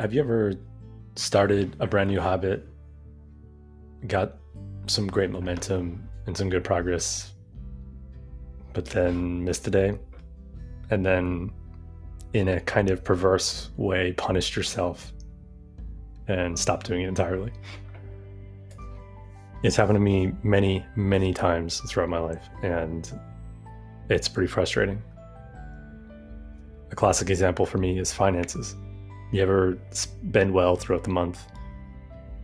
Have you ever started a brand new habit, got some great momentum and some good progress, but then missed a day? And then, in a kind of perverse way, punished yourself and stopped doing it entirely? It's happened to me many, many times throughout my life, and it's pretty frustrating. A classic example for me is finances you ever spend well throughout the month,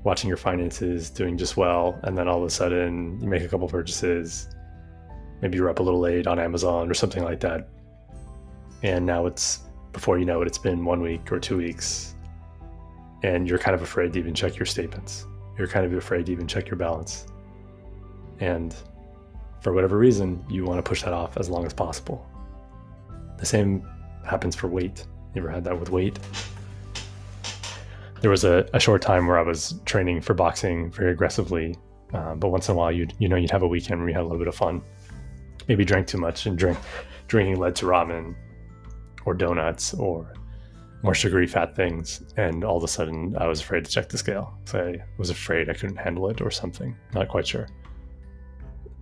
watching your finances doing just well, and then all of a sudden you make a couple purchases, maybe you're up a little late on Amazon or something like that, and now it's before you know it, it's been one week or two weeks, and you're kind of afraid to even check your statements. You're kind of afraid to even check your balance, and for whatever reason, you want to push that off as long as possible. The same happens for weight. You ever had that with weight? there was a, a short time where I was training for boxing very aggressively, uh, but once in a while, you'd you know you'd have a weekend where you had a little bit of fun. Maybe drank too much and drink drinking led to ramen or donuts or more sugary fat things, and all of a sudden I was afraid to check the scale. So I was afraid I couldn't handle it or something. Not quite sure.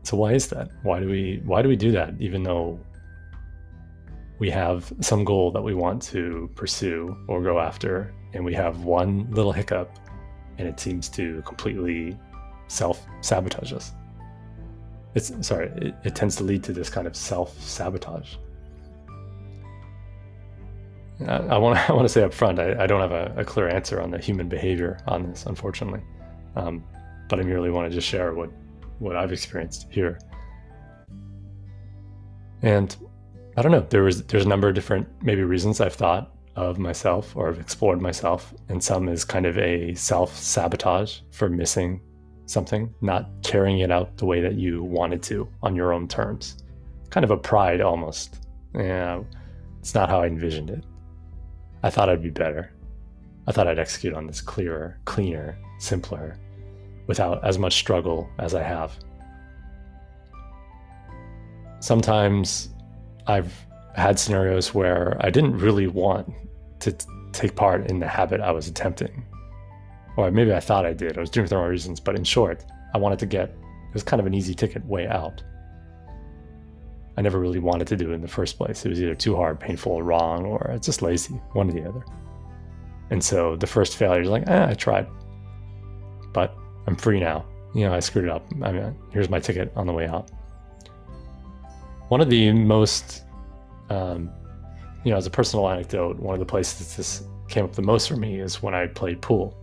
So why is that? Why do we why do we do that? Even though we have some goal that we want to pursue or go after, and we have one little hiccup, and it seems to completely self sabotage us. It's sorry, it, it, tends to lead to this kind of self sabotage. I, want to I want to say up front, I, I don't have a, a, clear answer on the human behavior on this, unfortunately, um, but I merely want to just share what what I've experienced here. And I don't know. There was there's a number of different maybe reasons I've thought of myself or have explored myself, and some is kind of a self sabotage for missing something, not carrying it out the way that you wanted to on your own terms. Kind of a pride almost. Yeah, it's not how I envisioned it. I thought I'd be better. I thought I'd execute on this clearer, cleaner, simpler, without as much struggle as I have. Sometimes I've had scenarios where I didn't really want to t- take part in the habit I was attempting. Or maybe I thought I did. I was doing it for the wrong reasons. But in short, I wanted to get, it was kind of an easy ticket way out. I never really wanted to do it in the first place. It was either too hard, painful, or wrong, or it's just lazy, one or the other. And so the first failure is like, eh, I tried. But I'm free now. You know, I screwed it up. I mean, here's my ticket on the way out. One of the most, um, you know, as a personal anecdote, one of the places this came up the most for me is when I played pool.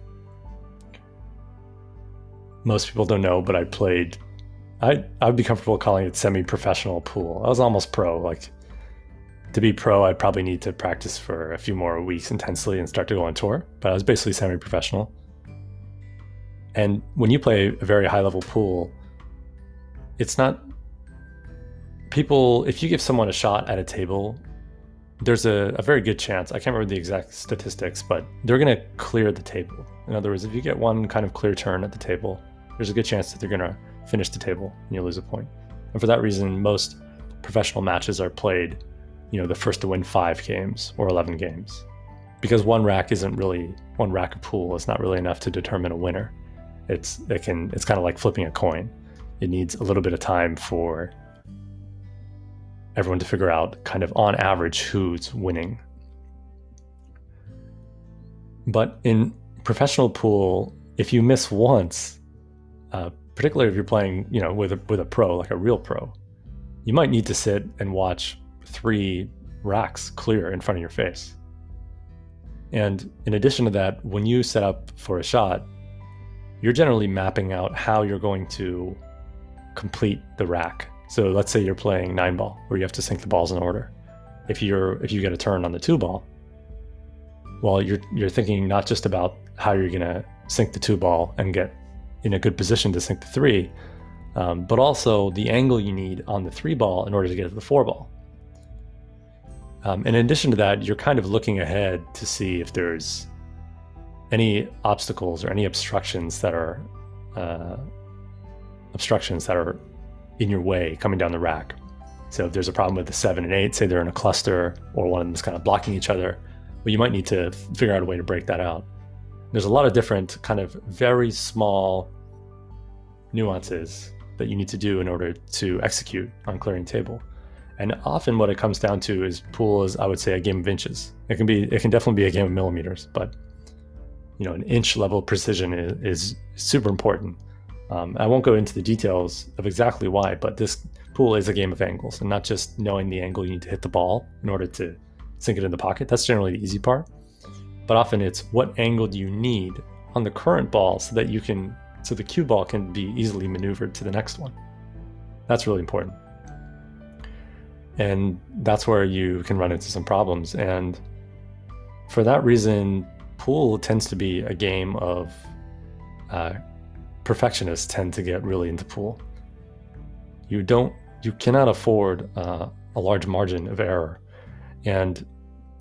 Most people don't know, but I played. I I would be comfortable calling it semi-professional pool. I was almost pro. Like to be pro, I'd probably need to practice for a few more weeks intensely and start to go on tour. But I was basically semi-professional. And when you play a very high-level pool, it's not people, if you give someone a shot at a table, there's a, a very good chance, I can't remember the exact statistics, but they're going to clear the table. In other words, if you get one kind of clear turn at the table, there's a good chance that they're going to finish the table and you lose a point. And for that reason, most professional matches are played, you know, the first to win five games or 11 games. Because one rack isn't really, one rack of pool is not really enough to determine a winner. It's, it can, it's kind of like flipping a coin. It needs a little bit of time for everyone to figure out kind of on average who's winning. But in professional pool, if you miss once, uh, particularly if you're playing, you know, with a, with a pro, like a real pro, you might need to sit and watch three racks clear in front of your face. And in addition to that, when you set up for a shot, you're generally mapping out how you're going to complete the rack so let's say you're playing nine ball, where you have to sink the balls in order. If you're if you get a turn on the two ball, well, you're you're thinking not just about how you're gonna sink the two ball and get in a good position to sink the three, um, but also the angle you need on the three ball in order to get to the four ball. Um, in addition to that, you're kind of looking ahead to see if there's any obstacles or any obstructions that are uh, obstructions that are in your way coming down the rack. So if there's a problem with the seven and eight, say they're in a cluster or one of them is kind of blocking each other, well, you might need to figure out a way to break that out. There's a lot of different kind of very small nuances that you need to do in order to execute on clearing table. And often what it comes down to is pool is I would say a game of inches. It can be it can definitely be a game of millimeters, but you know an inch level precision is, is super important. Um, I won't go into the details of exactly why, but this pool is a game of angles and not just knowing the angle you need to hit the ball in order to sink it in the pocket. That's generally the easy part. But often it's what angle do you need on the current ball so that you can so the cue ball can be easily maneuvered to the next one. That's really important. And that's where you can run into some problems. And for that reason, pool tends to be a game of uh, perfectionists tend to get really into pool. You don't, you cannot afford uh, a large margin of error, and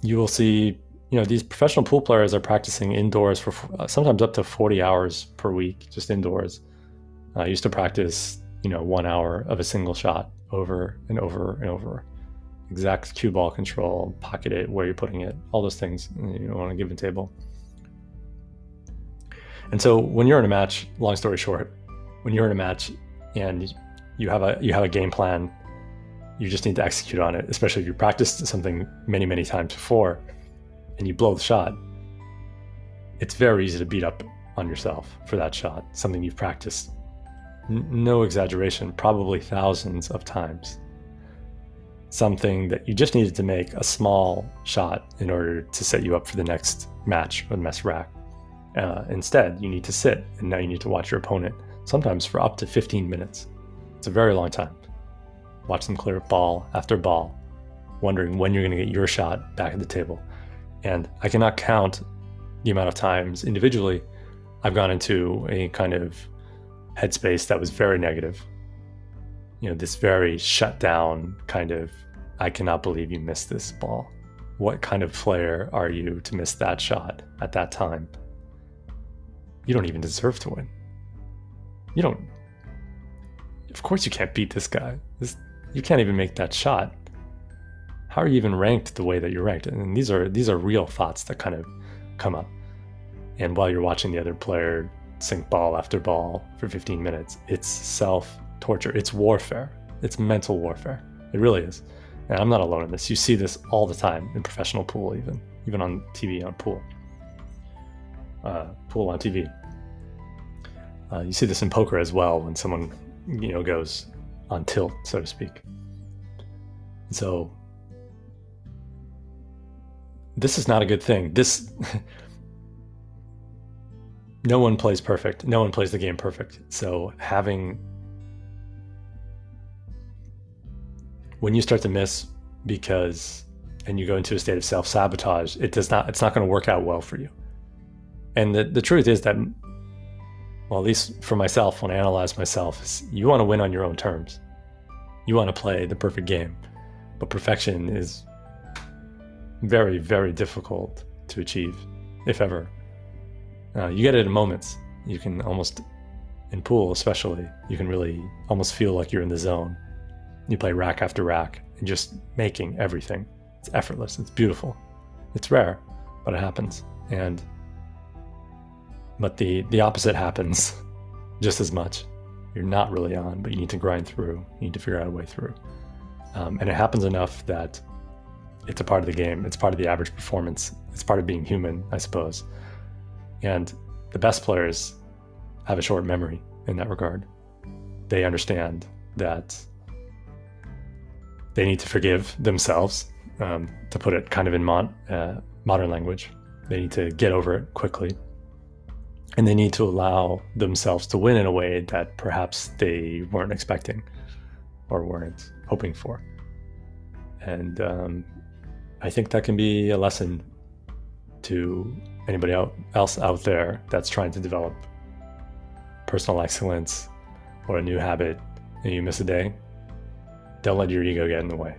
you will see, you know, these professional pool players are practicing indoors for uh, sometimes up to 40 hours per week, just indoors. I used to practice, you know, one hour of a single shot over and over and over. Exact cue ball control, pocket it, where you're putting it, all those things you know, on a given table. And so when you're in a match, long story short, when you're in a match and you have a you have a game plan, you just need to execute on it, especially if you practiced something many, many times before and you blow the shot. It's very easy to beat up on yourself for that shot, something you've practiced n- no exaggeration, probably thousands of times. Something that you just needed to make a small shot in order to set you up for the next match the next rack. Uh, instead, you need to sit and now you need to watch your opponent, sometimes for up to 15 minutes. It's a very long time. Watch them clear ball after ball, wondering when you're going to get your shot back at the table. And I cannot count the amount of times individually I've gone into a kind of headspace that was very negative. You know, this very shut down kind of, I cannot believe you missed this ball. What kind of player are you to miss that shot at that time? You don't even deserve to win. You don't. Of course, you can't beat this guy. This, you can't even make that shot. How are you even ranked the way that you're ranked? And these are these are real thoughts that kind of come up. And while you're watching the other player sink ball after ball for 15 minutes. It's self torture. It's warfare. It's mental warfare. It really is. And I'm not alone in this. You see this all the time in professional pool, even even on TV on pool, uh, pool on TV. Uh, you see this in poker as well when someone you know goes on tilt, so to speak. So this is not a good thing. This no one plays perfect. No one plays the game perfect. So having when you start to miss because and you go into a state of self-sabotage, it does not it's not going to work out well for you. And the, the truth is that well, at least for myself, when I analyze myself, is you want to win on your own terms. You want to play the perfect game. But perfection is very, very difficult to achieve, if ever. Uh, you get it in moments. You can almost, in pool especially, you can really almost feel like you're in the zone. You play rack after rack and just making everything. It's effortless. It's beautiful. It's rare, but it happens. And but the the opposite happens just as much. You're not really on, but you need to grind through. You need to figure out a way through. Um, and it happens enough that it's a part of the game. It's part of the average performance. It's part of being human, I suppose. And the best players have a short memory in that regard. They understand that they need to forgive themselves, um, to put it kind of in mon- uh, modern language. They need to get over it quickly. And they need to allow themselves to win in a way that perhaps they weren't expecting or weren't hoping for. And um, I think that can be a lesson to anybody else out there that's trying to develop personal excellence or a new habit and you miss a day, don't let your ego get in the way.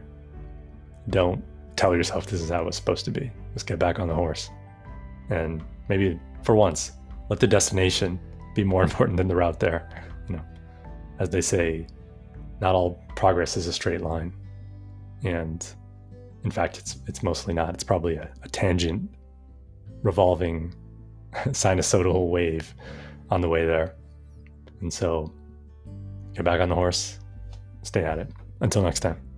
Don't tell yourself this is how it's supposed to be. Just get back on the horse. And maybe for once, let the destination be more important than the route there. You know, as they say, not all progress is a straight line. And in fact, it's it's mostly not. It's probably a, a tangent, revolving sinusoidal wave on the way there. And so, get back on the horse, stay at it. Until next time.